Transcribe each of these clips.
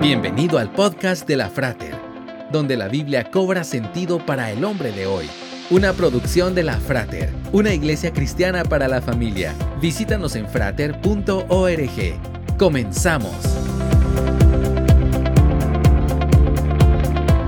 Bienvenido al podcast de la Frater, donde la Biblia cobra sentido para el hombre de hoy. Una producción de la Frater, una iglesia cristiana para la familia. Visítanos en frater.org. Comenzamos.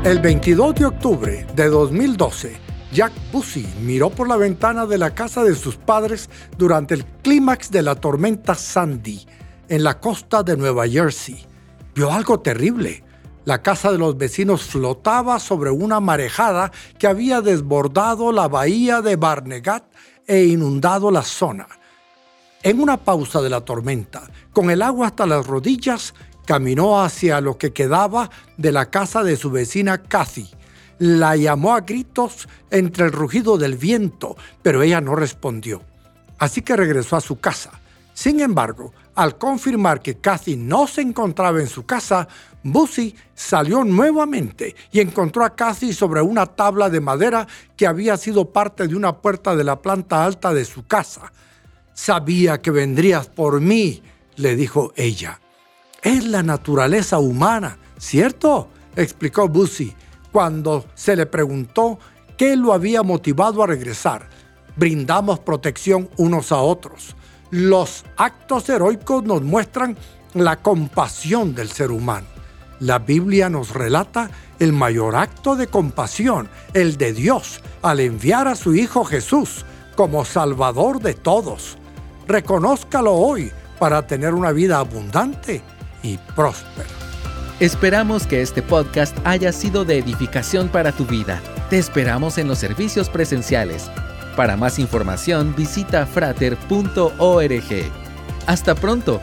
El 22 de octubre de 2012, Jack Busey miró por la ventana de la casa de sus padres durante el clímax de la tormenta Sandy en la costa de Nueva Jersey vio algo terrible. La casa de los vecinos flotaba sobre una marejada que había desbordado la bahía de Barnegat e inundado la zona. En una pausa de la tormenta, con el agua hasta las rodillas, caminó hacia lo que quedaba de la casa de su vecina Cathy. La llamó a gritos entre el rugido del viento, pero ella no respondió. Así que regresó a su casa. Sin embargo, al confirmar que Cathy no se encontraba en su casa, Busy salió nuevamente y encontró a Cathy sobre una tabla de madera que había sido parte de una puerta de la planta alta de su casa. Sabía que vendrías por mí, le dijo ella. Es la naturaleza humana, ¿cierto? explicó Busy cuando se le preguntó qué lo había motivado a regresar. Brindamos protección unos a otros. Los actos heroicos nos muestran la compasión del ser humano. La Biblia nos relata el mayor acto de compasión, el de Dios, al enviar a su Hijo Jesús como Salvador de todos. Reconózcalo hoy para tener una vida abundante y próspera. Esperamos que este podcast haya sido de edificación para tu vida. Te esperamos en los servicios presenciales para más información visita frater.org. Hasta pronto